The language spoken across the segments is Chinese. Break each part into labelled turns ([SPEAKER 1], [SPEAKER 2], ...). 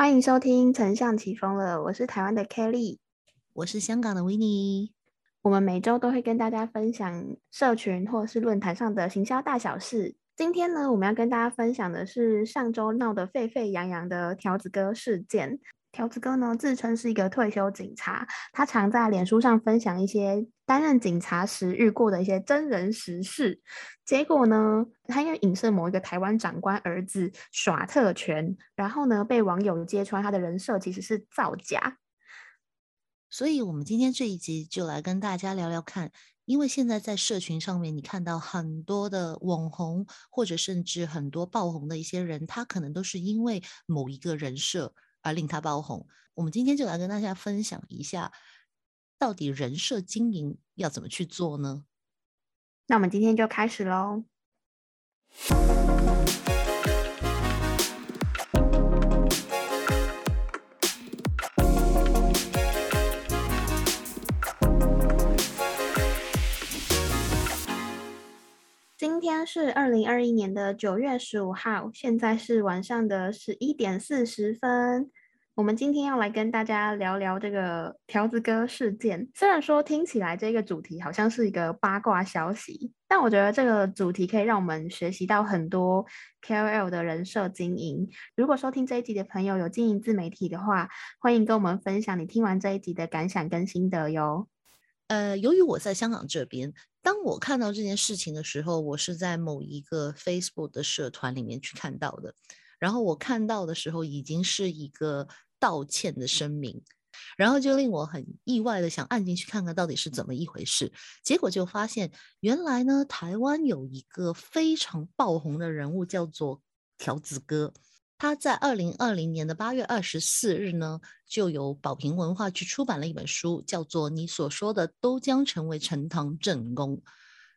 [SPEAKER 1] 欢迎收听《丞相起风了》，我是台湾的 Kelly，
[SPEAKER 2] 我是香港的 w i n n e
[SPEAKER 1] 我们每周都会跟大家分享社群或是论坛上的行销大小事。今天呢，我们要跟大家分享的是上周闹得沸沸扬扬的条子哥事件。条子哥呢，自称是一个退休警察，他常在脸书上分享一些担任警察时遇过的一些真人实事。结果呢，他因为影射某一个台湾长官儿子耍特权，然后呢，被网友揭穿他的人设其实是造假。
[SPEAKER 2] 所以，我们今天这一集就来跟大家聊聊看，因为现在在社群上面，你看到很多的网红，或者甚至很多爆红的一些人，他可能都是因为某一个人设。而令他爆红，我们今天就来跟大家分享一下，到底人设经营要怎么去做呢？
[SPEAKER 1] 那我们今天就开始喽。今天是二零二一年的九月十五号，现在是晚上的十一点四十分。我们今天要来跟大家聊聊这个条子哥事件。虽然说听起来这个主题好像是一个八卦消息，但我觉得这个主题可以让我们学习到很多 KOL 的人设经营。如果收听这一集的朋友有经营自媒体的话，欢迎跟我们分享你听完这一集的感想跟心得哟。
[SPEAKER 2] 呃，由于我在香港这边。当我看到这件事情的时候，我是在某一个 Facebook 的社团里面去看到的。然后我看到的时候，已经是一个道歉的声明，然后就令我很意外的想按进去看看到底是怎么一回事。结果就发现，原来呢，台湾有一个非常爆红的人物，叫做条子哥。他在二零二零年的八月二十四日呢，就由宝瓶文化去出版了一本书，叫做《你所说的都将成为呈堂证供》。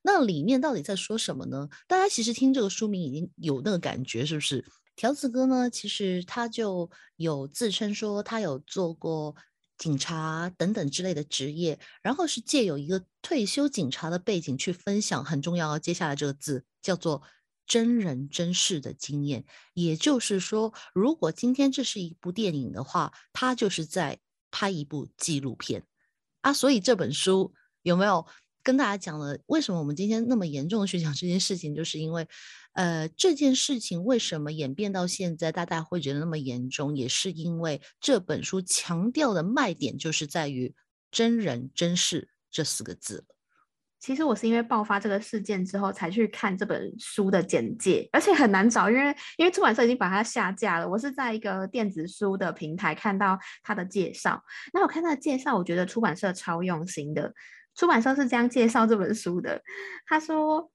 [SPEAKER 2] 那里面到底在说什么呢？大家其实听这个书名已经有那个感觉，是不是？条子哥呢，其实他就有自称说他有做过警察等等之类的职业，然后是借有一个退休警察的背景去分享很重要，接下来这个字叫做。真人真事的经验，也就是说，如果今天这是一部电影的话，他就是在拍一部纪录片啊。所以这本书有没有跟大家讲了？为什么我们今天那么严重的去讲这件事情？就是因为，呃，这件事情为什么演变到现在，大家会觉得那么严重，也是因为这本书强调的卖点就是在于真人真事这四个字。
[SPEAKER 1] 其实我是因为爆发这个事件之后才去看这本书的简介，而且很难找，因为因为出版社已经把它下架了。我是在一个电子书的平台看到它的介绍，那我看它的介绍，我觉得出版社超用心的。出版社是这样介绍这本书的：他说，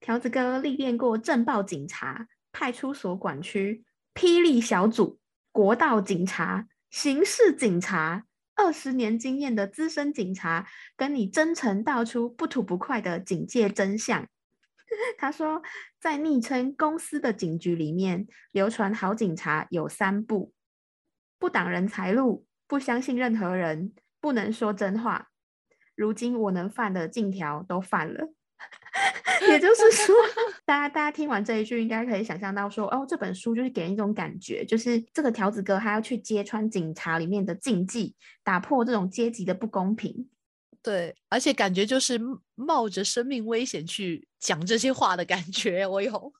[SPEAKER 1] 条子哥历练过镇暴警察、派出所管区、霹雳小组、国道警察、刑事警察。二十年经验的资深警察，跟你真诚道出不吐不快的警戒真相。他说，在昵称公司的警局里面，流传好警察有三不：不挡人财路，不相信任何人，不能说真话。如今我能犯的禁条都犯了。也就是说，大家大家听完这一句，应该可以想象到说，哦，这本书就是给人一种感觉，就是这个条子哥他要去揭穿警察里面的禁忌，打破这种阶级的不公平。
[SPEAKER 2] 对，而且感觉就是冒着生命危险去讲这些话的感觉，我有，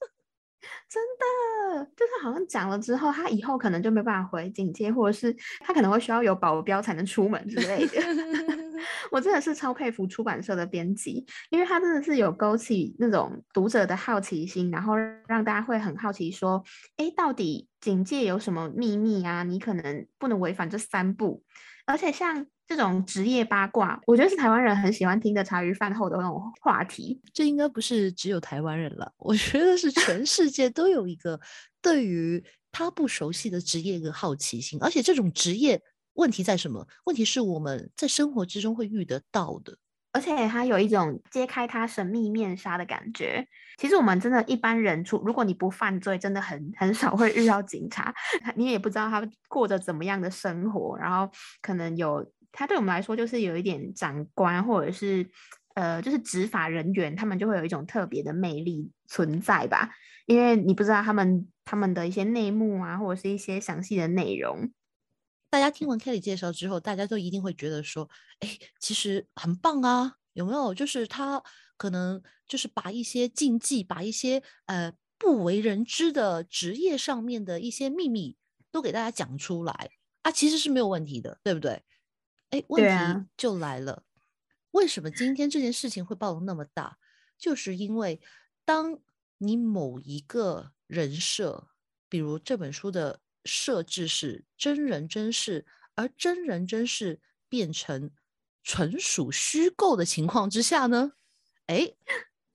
[SPEAKER 1] 真的就是好像讲了之后，他以后可能就没办法回警戒，或者是他可能会需要有保镖才能出门之类的。我真的是超佩服出版社的编辑，因为他真的是有勾起那种读者的好奇心，然后让大家会很好奇说，哎，到底警戒有什么秘密啊？你可能不能违反这三步。而且像这种职业八卦，我觉得是台湾人很喜欢听的茶余饭后的那种话题。
[SPEAKER 2] 这应该不是只有台湾人了，我觉得是全世界都有一个对于他不熟悉的职业一个好奇心，而且这种职业。问题在什么？问题是我们在生活之中会遇得到的，
[SPEAKER 1] 而且它有一种揭开他神秘面纱的感觉。其实我们真的一般人，出如果你不犯罪，真的很很少会遇到警察，你也不知道他过着怎么样的生活。然后可能有他对我们来说，就是有一点长官或者是呃，就是执法人员，他们就会有一种特别的魅力存在吧。因为你不知道他们他们的一些内幕啊，或者是一些详细的内容。
[SPEAKER 2] 大家听完 Kelly 介绍之后，大家都一定会觉得说，哎，其实很棒啊，有没有？就是他可能就是把一些禁忌，把一些呃不为人知的职业上面的一些秘密都给大家讲出来啊，其实是没有问题的，对不对？哎，问题就来了，为什么今天这件事情会爆得那么大？就是因为当你某一个人设，比如这本书的。设置是真人真事，而真人真事变成纯属虚构的情况之下呢？哎，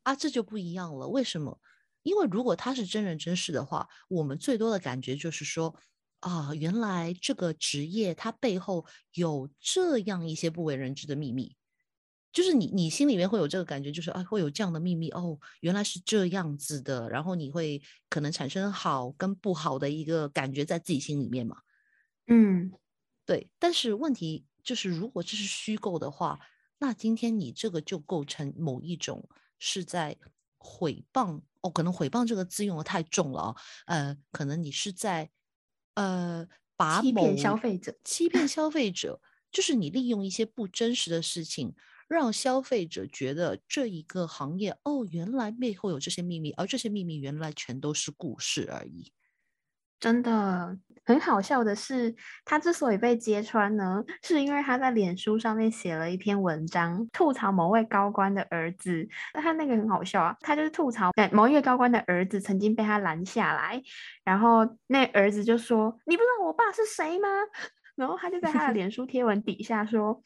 [SPEAKER 2] 啊，这就不一样了。为什么？因为如果他是真人真事的话，我们最多的感觉就是说，啊，原来这个职业它背后有这样一些不为人知的秘密。就是你，你心里面会有这个感觉，就是啊，会有这样的秘密哦，原来是这样子的，然后你会可能产生好跟不好的一个感觉在自己心里面嘛。
[SPEAKER 1] 嗯，
[SPEAKER 2] 对。但是问题就是，如果这是虚构的话，那今天你这个就构成某一种是在毁谤哦，可能毁谤这个字用的太重了啊，呃，可能你是在呃把
[SPEAKER 1] 欺骗消费者，
[SPEAKER 2] 欺骗消费者，就是你利用一些不真实的事情。让消费者觉得这一个行业哦，原来背后有这些秘密，而这些秘密原来全都是故事而已。
[SPEAKER 1] 真的很好笑的是，他之所以被揭穿呢，是因为他在脸书上面写了一篇文章，吐槽某位高官的儿子。那他那个很好笑啊，他就是吐槽某一位高官的儿子曾经被他拦下来，然后那儿子就说：“你不知道我爸是谁吗？” 然后他就在他的脸书贴文底下说。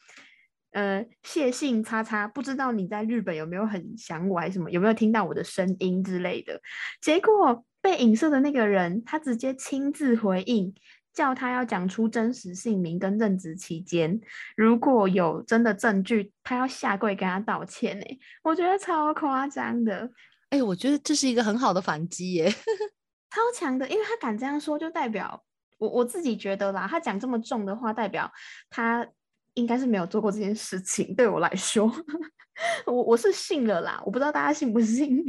[SPEAKER 1] 呃，谢信叉叉，不知道你在日本有没有很想我，还是什么？有没有听到我的声音之类的？结果被影射的那个人，他直接亲自回应，叫他要讲出真实姓名跟任职期间，如果有真的证据，他要下跪跟他道歉。哎，我觉得超夸张的。
[SPEAKER 2] 哎，我觉得这是一个很好的反击耶，
[SPEAKER 1] 超强的，因为他敢这样说，就代表我我自己觉得啦，他讲这么重的话，代表他。应该是没有做过这件事情，对我来说，我我是信了啦，我不知道大家信不信，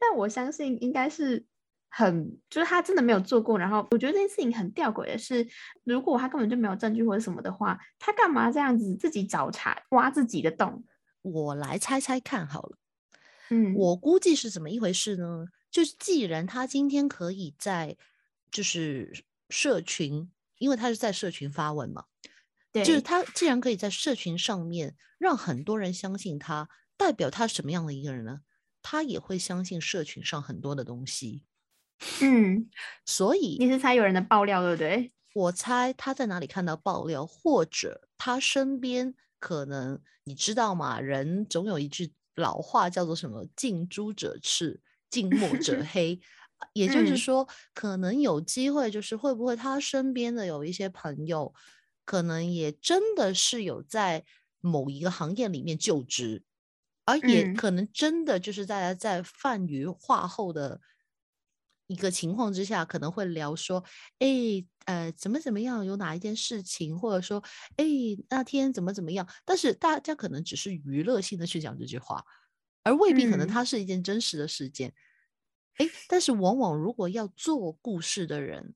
[SPEAKER 1] 但我相信应该是很，就是他真的没有做过。然后我觉得这件事情很吊诡的是，如果他根本就没有证据或者什么的话，他干嘛这样子自己找茬挖自己的洞？
[SPEAKER 2] 我来猜猜看好了，
[SPEAKER 1] 嗯，
[SPEAKER 2] 我估计是怎么一回事呢？就是既然他今天可以在就是社群，因为他是在社群发文嘛。就是他既然可以在社群上面让很多人相信他，代表他什么样的一个人呢？他也会相信社群上很多的东西。
[SPEAKER 1] 嗯，
[SPEAKER 2] 所以
[SPEAKER 1] 你是猜有人的爆料对不对？
[SPEAKER 2] 我猜他在哪里看到爆料，或者他身边可能你知道吗？人总有一句老话叫做什么“近朱者赤，近墨者 黑”，也就是说，可能有机会，就是会不会他身边的有一些朋友。可能也真的是有在某一个行业里面就职，而也可能真的就是大家在泛娱化后的一个情况之下，可能会聊说，哎，呃，怎么怎么样，有哪一件事情，或者说，哎，那天怎么怎么样，但是大家可能只是娱乐性的去讲这句话，而未必可能它是一件真实的事件。哎，但是往往如果要做故事的人。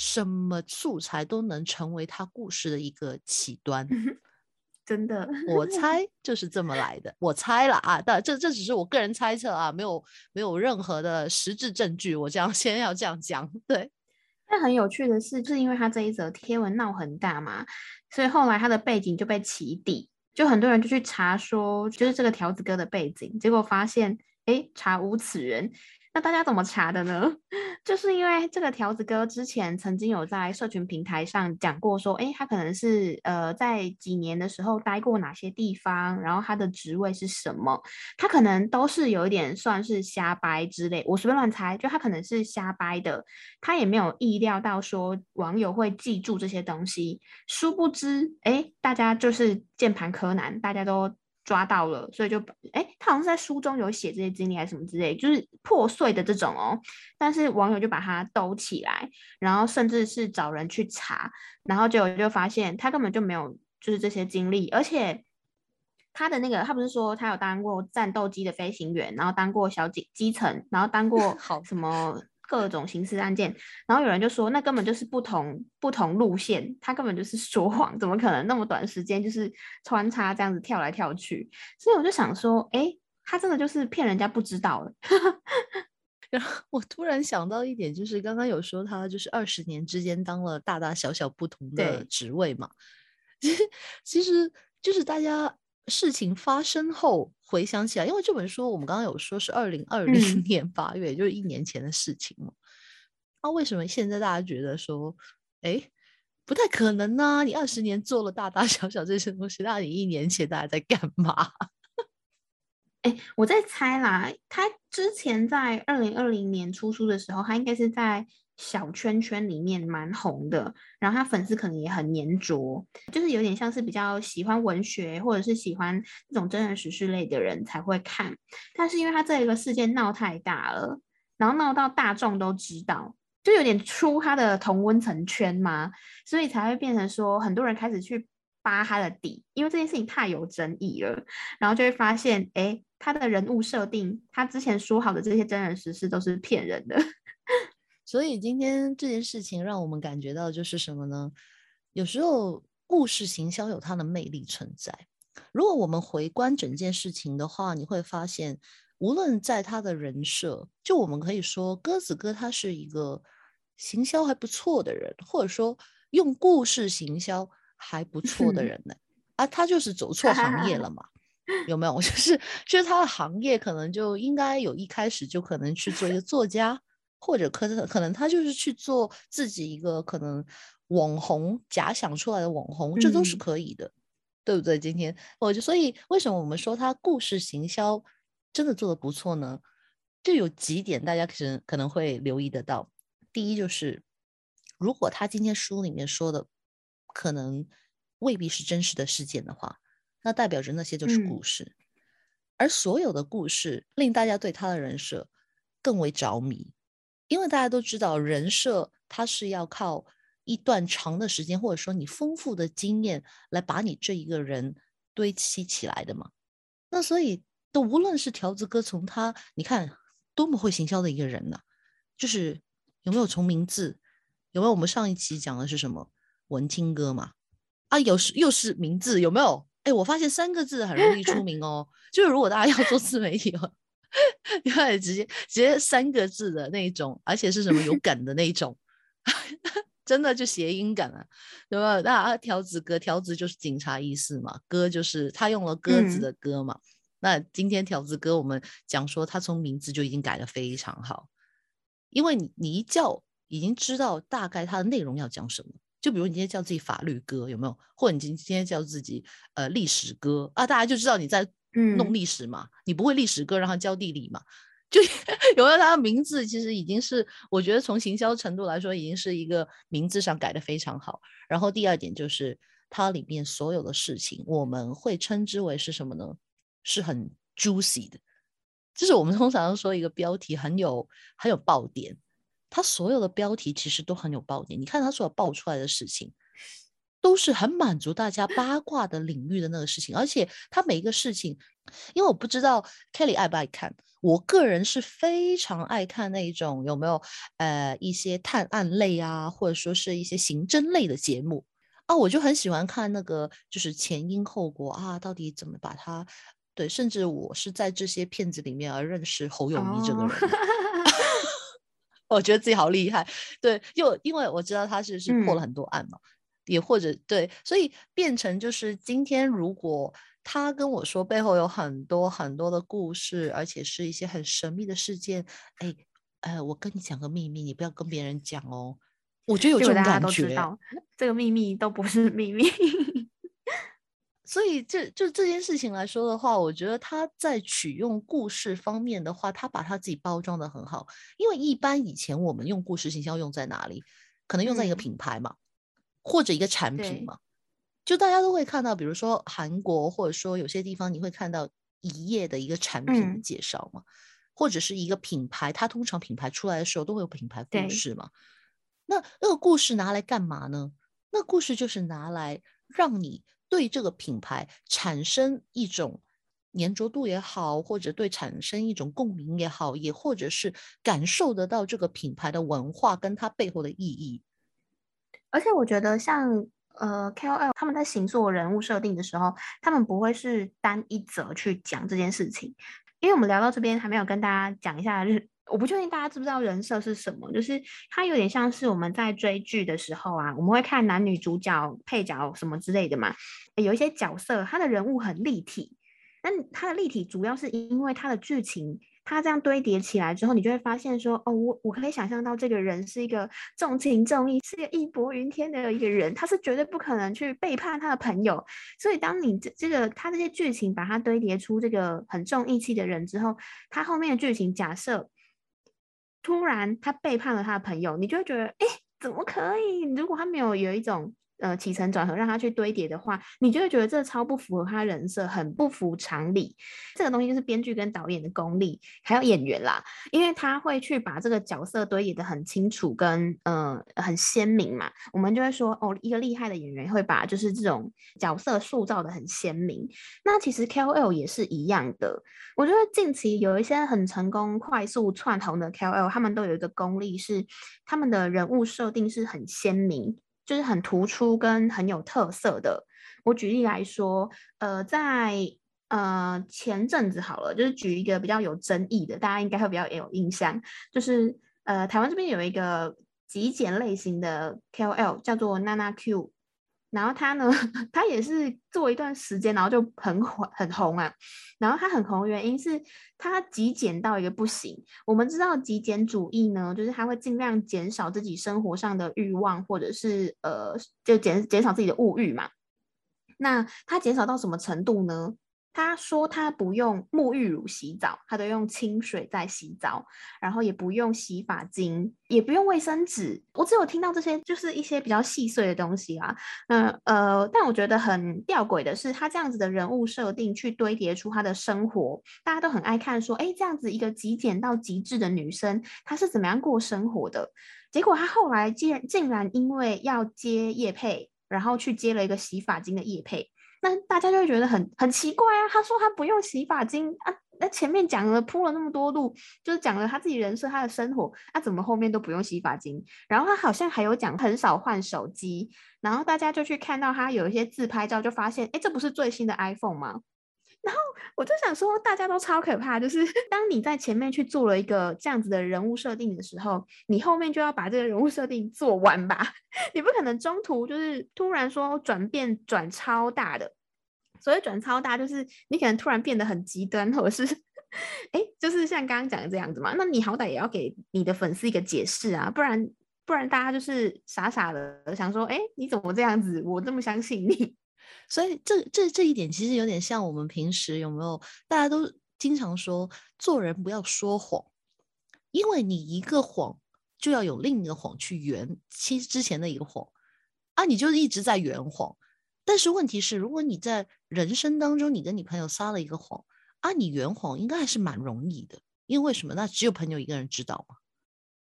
[SPEAKER 2] 什么素材都能成为他故事的一个起端，
[SPEAKER 1] 真的，
[SPEAKER 2] 我 猜就是这么来的。我猜了啊，但这这只是我个人猜测啊，没有没有任何的实质证据。我这样 先要这样讲，对。
[SPEAKER 1] 但很有趣的是，就是因为他这一则贴文闹很大嘛，所以后来他的背景就被起底，就很多人就去查说，就是这个条子哥的背景，结果发现，哎，查无此人。那大家怎么查的呢？就是因为这个条子哥之前曾经有在社群平台上讲过，说，哎，他可能是呃在几年的时候待过哪些地方，然后他的职位是什么，他可能都是有一点算是瞎掰之类，我随便乱猜，就他可能是瞎掰的，他也没有意料到说网友会记住这些东西，殊不知，哎，大家就是键盘柯南，大家都。抓到了，所以就哎，他好像是在书中有写这些经历还是什么之类，就是破碎的这种哦。但是网友就把它兜起来，然后甚至是找人去查，然后结果就发现他根本就没有就是这些经历，而且他的那个，他不是说他有当过战斗机的飞行员，然后当过小基基层，然后当过 好什么各种刑事案件，然后有人就说那根本就是不同不同路线，他根本就是说谎，怎么可能那么短时间就是穿插这样子跳来跳去？所以我就想说，哎，他真的就是骗人家不知道了。
[SPEAKER 2] 然后我突然想到一点，就是刚刚有说他就是二十年之间当了大大小小不同的职位嘛，其实其实就是大家。事情发生后回想起来，因为这本书我们刚刚有说是二零二零年八月，就是一年前的事情嘛。那为什么现在大家觉得说，哎，不太可能呢？你二十年做了大大小小这些东西，那你一年前大家在干嘛？
[SPEAKER 1] 哎，我在猜啦，他之前在二零二零年出书的时候，他应该是在。小圈圈里面蛮红的，然后他粉丝可能也很粘着，就是有点像是比较喜欢文学或者是喜欢这种真人实事类的人才会看。但是因为他这一个事件闹太大了，然后闹到大众都知道，就有点出他的同温层圈嘛，所以才会变成说很多人开始去扒他的底，因为这件事情太有争议了，然后就会发现，哎，他的人物设定，他之前说好的这些真人实事都是骗人的。
[SPEAKER 2] 所以今天这件事情让我们感觉到就是什么呢？有时候故事行销有它的魅力存在。如果我们回观整件事情的话，你会发现，无论在他的人设，就我们可以说鸽子哥他是一个行销还不错的人，或者说用故事行销还不错的人呢。啊，他就是走错行业了嘛？有没有？就是就是他的行业可能就应该有一开始就可能去做一个作家。或者可能可能他就是去做自己一个可能网红假想出来的网红，这都是可以的，对不对？今天我就所以为什么我们说他故事行销真的做的不错呢？就有几点大家可能可能会留意得到。第一就是，如果他今天书里面说的可能未必是真实的事件的话，那代表着那些就是故事，而所有的故事令大家对他的人设更为着迷。因为大家都知道，人设它是要靠一段长的时间，或者说你丰富的经验来把你这一个人堆砌起来的嘛。那所以，都无论是条子哥从他，你看多么会行销的一个人呢？就是有没有从名字，有没有我们上一期讲的是什么文青哥嘛？啊，有是又是名字，有没有？哎，我发现三个字很容易出名哦。就是如果大家要做自媒体。因为直接直接三个字的那种，而且是什么有 梗的那种，真的就谐音梗啊，对吧？那条子哥，条子就是警察意思嘛，哥就是他用了鸽子的鸽嘛。那今天条子哥，我们讲说他从名字就已经改的非常好，因为你你一叫已经知道大概他的内容要讲什么。就比如你今天叫自己法律哥有没有？或者你今今天叫自己呃历史哥啊，大家就知道你在。弄历史嘛，你不会历史歌，让他教地理嘛？就 有了他的名字，其实已经是我觉得从行销程度来说，已经是一个名字上改的非常好。然后第二点就是它里面所有的事情，我们会称之为是什么呢？是很 juicy 的，就是我们通常说一个标题很有很有爆点，它所有的标题其实都很有爆点。你看它所有爆出来的事情。都是很满足大家八卦的领域的那个事情，而且他每一个事情，因为我不知道 Kelly 爱不爱看，我个人是非常爱看那种有没有呃一些探案类啊，或者说是一些刑侦类的节目。啊，我就很喜欢看那个就是前因后果啊，到底怎么把它对，甚至我是在这些片子里面而认识侯友谊这个人，我觉得自己好厉害，对，就因为我知道他是是破了很多案嘛。也或者对，所以变成就是今天，如果他跟我说背后有很多很多的故事，而且是一些很神秘的事件，哎，呃，我跟你讲个秘密，你不要跟别人讲哦。我觉得有这种感觉，
[SPEAKER 1] 这个秘密都不是秘密。
[SPEAKER 2] 所以这就这件事情来说的话，我觉得他在取用故事方面的话，他把他自己包装的很好。因为一般以前我们用故事形象用在哪里？可能用在一个品牌嘛。或者一个产品嘛，就大家都会看到，比如说韩国，或者说有些地方你会看到一页的一个产品的介绍嘛，或者是一个品牌，它通常品牌出来的时候都会有品牌故事嘛。那那个故事拿来干嘛呢？那故事就是拿来让你对这个品牌产生一种粘着度也好，或者对产生一种共鸣也好，也或者是感受得到这个品牌的文化跟它背后的意义。
[SPEAKER 1] 而且我觉得像呃 KOL 他们在行做人物设定的时候，他们不会是单一则去讲这件事情，因为我们聊到这边还没有跟大家讲一下日。我不确定大家知不知道人设是什么，就是它有点像是我们在追剧的时候啊，我们会看男女主角、配角什么之类的嘛。有一些角色，他的人物很立体，那他的立体主要是因为他的剧情，他这样堆叠起来之后，你就会发现说，哦，我我可以想象到这个人是一个重情重义、是一个义薄云天的一个人，他是绝对不可能去背叛他的朋友。所以，当你这这个他这些剧情把他堆叠出这个很重义气的人之后，他后面的剧情假设。突然，他背叛了他的朋友，你就会觉得，哎，怎么可以？如果他没有有一种。呃，起承转合让他去堆叠的话，你就会觉得这超不符合他人设，很不符常理。这个东西就是编剧跟导演的功力，还有演员啦，因为他会去把这个角色堆叠的很清楚，跟呃很鲜明嘛。我们就会说，哦，一个厉害的演员会把就是这种角色塑造的很鲜明。那其实 KOL 也是一样的。我觉得近期有一些很成功、快速窜红的 KOL，他们都有一个功力是，他们的人物设定是很鲜明。就是很突出跟很有特色的。我举例来说，呃，在呃前阵子好了，就是举一个比较有争议的，大家应该会比较有印象，就是呃台湾这边有一个极简类型的 KOL 叫做娜娜 Q。然后他呢，他也是做一段时间，然后就很火很红啊。然后他很红的原因是他极简到一个不行。我们知道极简主义呢，就是他会尽量减少自己生活上的欲望，或者是呃，就减减少自己的物欲嘛。那他减少到什么程度呢？他说他不用沐浴乳洗澡，他都用清水在洗澡，然后也不用洗发精，也不用卫生纸。我只有听到这些，就是一些比较细碎的东西啊。那呃，但我觉得很吊诡的是，他这样子的人物设定去堆叠出他的生活，大家都很爱看，说哎，这样子一个极简到极致的女生，她是怎么样过生活的？结果她后来竟然竟然因为要接叶配，然后去接了一个洗发精的叶配。那大家就会觉得很很奇怪啊！他说他不用洗发精啊，那前面讲了铺了那么多路，就是讲了他自己人生、他的生活，那怎么后面都不用洗发精？然后他好像还有讲很少换手机，然后大家就去看到他有一些自拍照，就发现哎，这不是最新的 iPhone 吗？然后我就想说，大家都超可怕，就是 当你在前面去做了一个这样子的人物设定的时候，你后面就要把这个人物设定做完吧，你不可能中途就是突然说转变转超大的。所谓转超大，就是你可能突然变得很极端，或者是哎，就是像刚刚讲的这样子嘛。那你好歹也要给你的粉丝一个解释啊，不然不然大家就是傻傻的想说，哎，你怎么这样子？我这么相信你。
[SPEAKER 2] 所以这这这一点其实有点像我们平时有没有？大家都经常说做人不要说谎，因为你一个谎就要有另一个谎去圆其实之前的一个谎啊，你就一直在圆谎。但是问题是，如果你在人生当中你跟你朋友撒了一个谎啊，你圆谎应该还是蛮容易的，因为为什么？那只有朋友一个人知道嘛。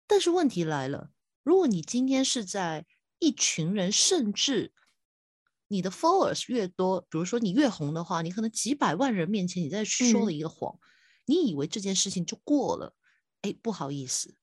[SPEAKER 2] 但是问题来了，如果你今天是在一群人，甚至你的 followers 越多，比如说你越红的话，你可能几百万人面前，你在说了一个谎，你以为这件事情就过了？哎，不好意思，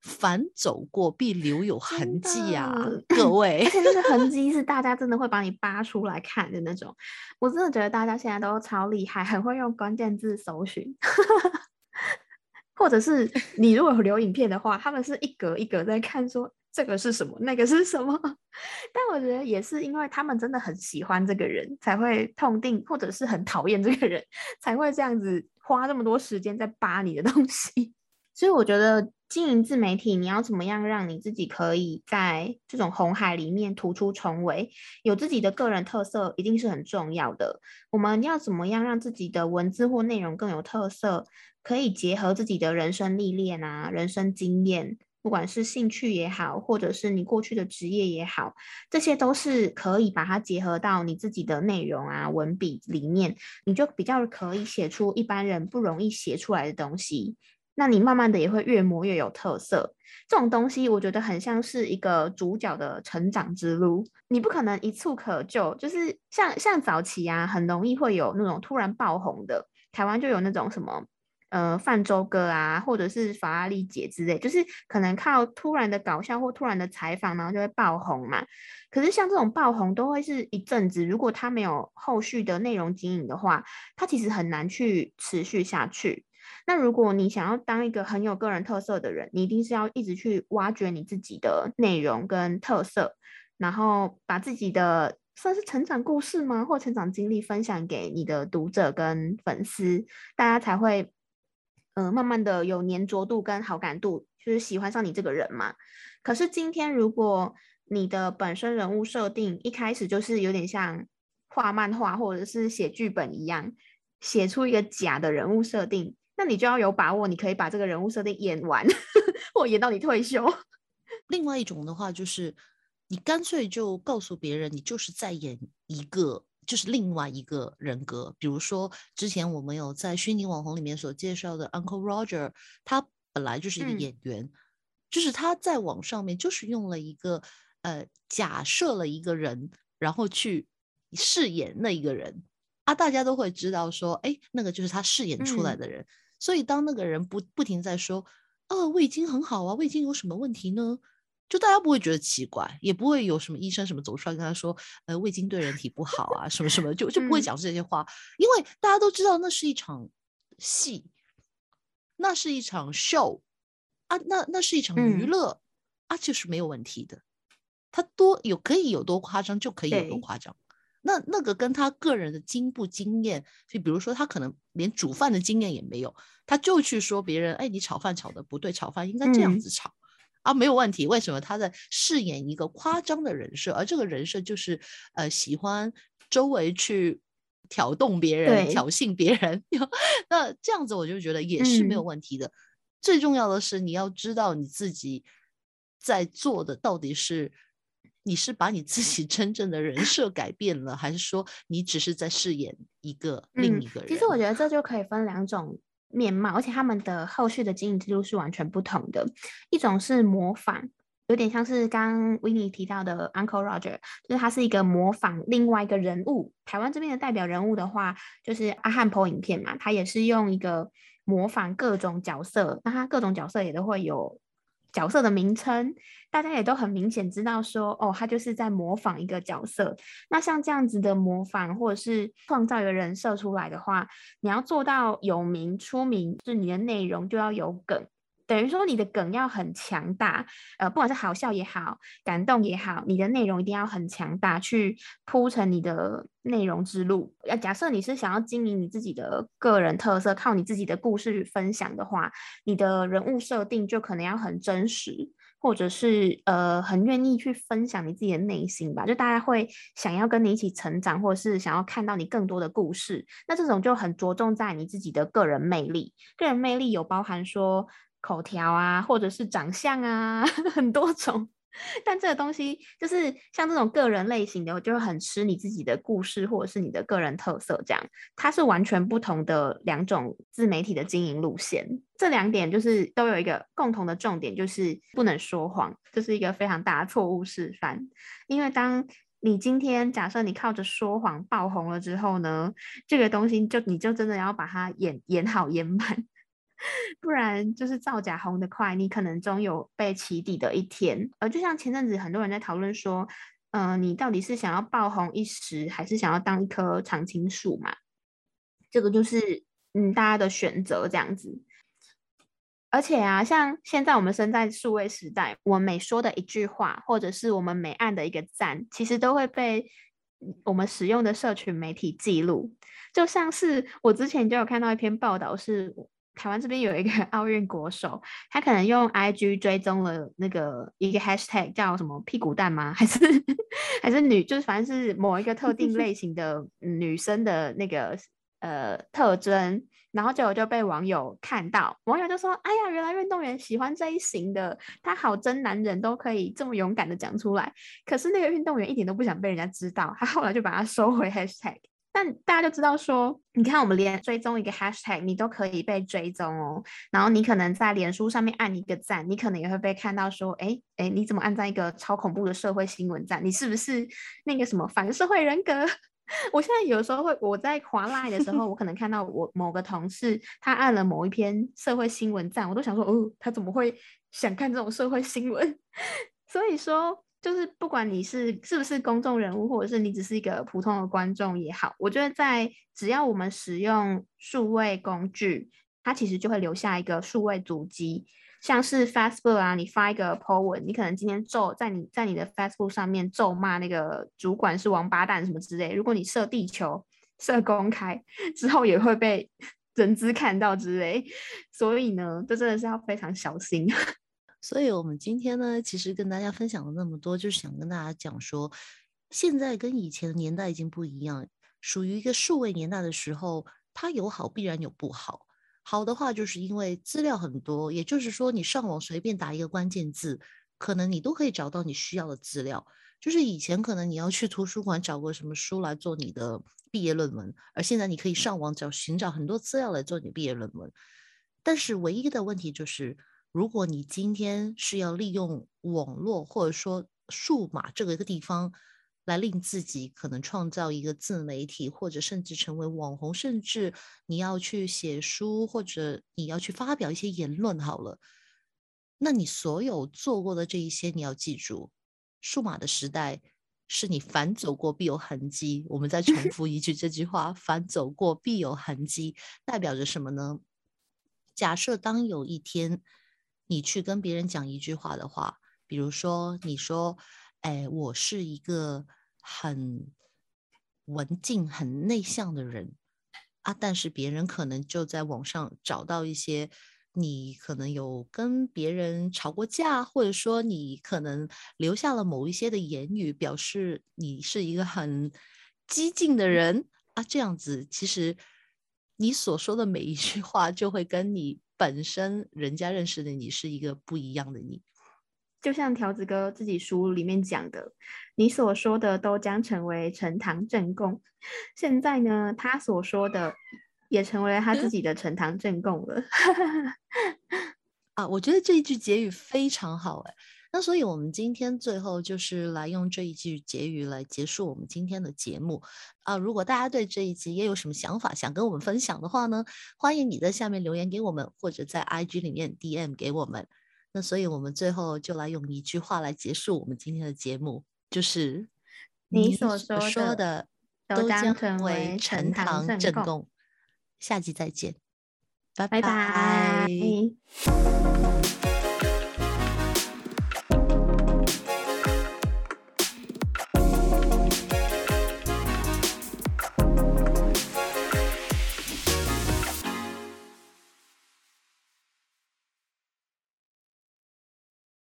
[SPEAKER 2] 凡走过必留有痕迹啊，各 位。
[SPEAKER 1] 而且那个痕迹是大家真的会把你扒出来看的那种。我真的觉得大家现在都超厉害，很会用关键字搜寻，或者是你如果有留影片的话，他们是一格一格在看说。这个是什么？那个是什么？但我觉得也是因为他们真的很喜欢这个人，才会痛定，或者是很讨厌这个人，才会这样子花这么多时间在扒你的东西。所以我觉得经营自媒体，你要怎么样让你自己可以在这种红海里面突出重围，有自己的个人特色，一定是很重要的。我们要怎么样让自己的文字或内容更有特色，可以结合自己的人生历练啊，人生经验。不管是兴趣也好，或者是你过去的职业也好，这些都是可以把它结合到你自己的内容啊、文笔里面，你就比较可以写出一般人不容易写出来的东西。那你慢慢的也会越磨越有特色。这种东西我觉得很像是一个主角的成长之路，你不可能一蹴可就，就是像像早期啊，很容易会有那种突然爆红的，台湾就有那种什么。呃，泛舟哥啊，或者是法拉利姐之类，就是可能靠突然的搞笑或突然的采访，然后就会爆红嘛。可是像这种爆红，都会是一阵子，如果他没有后续的内容经营的话，他其实很难去持续下去。那如果你想要当一个很有个人特色的人，你一定是要一直去挖掘你自己的内容跟特色，然后把自己的算是成长故事吗，或成长经历分享给你的读者跟粉丝，大家才会。嗯，慢慢的有粘着度跟好感度，就是喜欢上你这个人嘛。可是今天如果你的本身人物设定一开始就是有点像画漫画或者是写剧本一样，写出一个假的人物设定，那你就要有把握，你可以把这个人物设定演完，或演到你退休。
[SPEAKER 2] 另外一种的话，就是你干脆就告诉别人，你就是在演一个。就是另外一个人格，比如说之前我们有在虚拟网红里面所介绍的 Uncle Roger，他本来就是一个演员，就是他在网上面就是用了一个呃假设了一个人，然后去饰演那一个人啊，大家都会知道说，哎，那个就是他饰演出来的人。所以当那个人不不停在说，哦，味精很好啊，味精有什么问题呢？就大家不会觉得奇怪，也不会有什么医生什么走出来跟他说，呃，味精对人体不好啊，什么什么，就就不会讲这些话，因为大家都知道那是一场戏，那是一场 show 啊，那那是一场娱乐啊，就是没有问题的。他多有可以有多夸张就可以有多夸张，那那个跟他个人的经不经验，就比如说他可能连煮饭的经验也没有，他就去说别人，哎，你炒饭炒的不对，炒饭应该这样子炒。啊，没有问题。为什么他在饰演一个夸张的人设，而这个人设就是呃喜欢周围去挑动别人、挑衅别人？那这样子我就觉得也是没有问题的。最重要的是你要知道你自己在做的到底是你是把你自己真正的人设改变了，还是说你只是在饰演一个另一个人？
[SPEAKER 1] 其实我觉得这就可以分两种。面貌，而且他们的后续的经营之路是完全不同的。一种是模仿，有点像是刚 Winnie 提到的 Uncle Roger，就是他是一个模仿另外一个人物。台湾这边的代表人物的话，就是阿汉 po 影片嘛，他也是用一个模仿各种角色，那他各种角色也都会有。角色的名称，大家也都很明显知道，说哦，他就是在模仿一个角色。那像这样子的模仿，或者是创造一个人设出来的话，你要做到有名出名，就是你的内容就要有梗。等于说你的梗要很强大，呃，不管是好笑也好，感动也好，你的内容一定要很强大，去铺成你的内容之路。要假设你是想要经营你自己的个人特色，靠你自己的故事分享的话，你的人物设定就可能要很真实，或者是呃很愿意去分享你自己的内心吧。就大家会想要跟你一起成长，或者是想要看到你更多的故事。那这种就很着重在你自己的个人魅力。个人魅力有包含说。口条啊，或者是长相啊，很多种。但这个东西就是像这种个人类型的，我就很吃你自己的故事或者是你的个人特色，这样它是完全不同的两种自媒体的经营路线。这两点就是都有一个共同的重点，就是不能说谎，这是一个非常大的错误示范。因为当你今天假设你靠着说谎爆红了之后呢，这个东西就你就真的要把它演演好演满。不然就是造假红的快，你可能终有被起底的一天。呃，就像前阵子很多人在讨论说，嗯，你到底是想要爆红一时，还是想要当一棵常青树嘛？这个就是嗯大家的选择这样子。而且啊，像现在我们身在数位时代，我每说的一句话，或者是我们每按的一个赞，其实都会被我们使用的社群媒体记录。就像是我之前就有看到一篇报道是。台湾这边有一个 奥运国手，他可能用 IG 追踪了那个一个 hashtag 叫什么屁股蛋吗？还是还是女，就是反正是某一个特定类型的女生的那个呃特征，然后结果就被网友看到，网友就说：“哎呀，原来运动员喜欢这一型的，他好真男人，都可以这么勇敢的讲出来。”可是那个运动员一点都不想被人家知道，他后来就把它收回 hashtag。但大家就知道说，你看我们连追踪一个 hashtag，你都可以被追踪哦。然后你可能在脸书上面按一个赞，你可能也会被看到说，哎哎，你怎么按在一个超恐怖的社会新闻赞？你是不是那个什么反社会人格？我现在有时候会，我在滑 line 的时候，我可能看到我某个同事他按了某一篇社会新闻赞，我都想说，哦，他怎么会想看这种社会新闻？所以说。就是不管你是是不是公众人物，或者是你只是一个普通的观众也好，我觉得在只要我们使用数位工具，它其实就会留下一个数位足迹。像是 Facebook 啊，你发一个 po 文，你可能今天咒在你在你的 Facebook 上面咒骂那个主管是王八蛋什么之类，如果你设地球设公开之后，也会被人资看到之类。所以呢，这真的是要非常小心。
[SPEAKER 2] 所以，我们今天呢，其实跟大家分享了那么多，就是想跟大家讲说，现在跟以前的年代已经不一样，属于一个数位年代的时候，它有好必然有不好。好的话，就是因为资料很多，也就是说，你上网随便打一个关键字，可能你都可以找到你需要的资料。就是以前可能你要去图书馆找个什么书来做你的毕业论文，而现在你可以上网找寻找很多资料来做你毕业论文。但是唯一的问题就是。如果你今天是要利用网络或者说数码这个一个地方来令自己可能创造一个自媒体，或者甚至成为网红，甚至你要去写书或者你要去发表一些言论，好了，那你所有做过的这一些，你要记住，数码的时代是你反走过必有痕迹。我们再重 复一句这句话：反走过必有痕迹，代表着什么呢？假设当有一天。你去跟别人讲一句话的话，比如说你说：“哎，我是一个很文静、很内向的人啊。”但是别人可能就在网上找到一些你可能有跟别人吵过架，或者说你可能留下了某一些的言语，表示你是一个很激进的人啊。这样子，其实你所说的每一句话就会跟你。本身人家认识的你是一个不一样的你，
[SPEAKER 1] 就像条子哥自己书里面讲的，你所说的都将成为呈堂证供。现在呢，他所说的也成为了他自己的呈堂证供了。
[SPEAKER 2] 啊，我觉得这一句结语非常好，哎。那所以，我们今天最后就是来用这一句结语来结束我们今天的节目啊！如果大家对这一集也有什么想法，想跟我们分享的话呢，欢迎你在下面留言给我们，或者在 IG 里面 DM 给我们。那所以，我们最后就来用一句话来结束我们今天的节目，就是
[SPEAKER 1] 你所
[SPEAKER 2] 说的都将成为呈堂证供。下集再见，拜
[SPEAKER 1] 拜。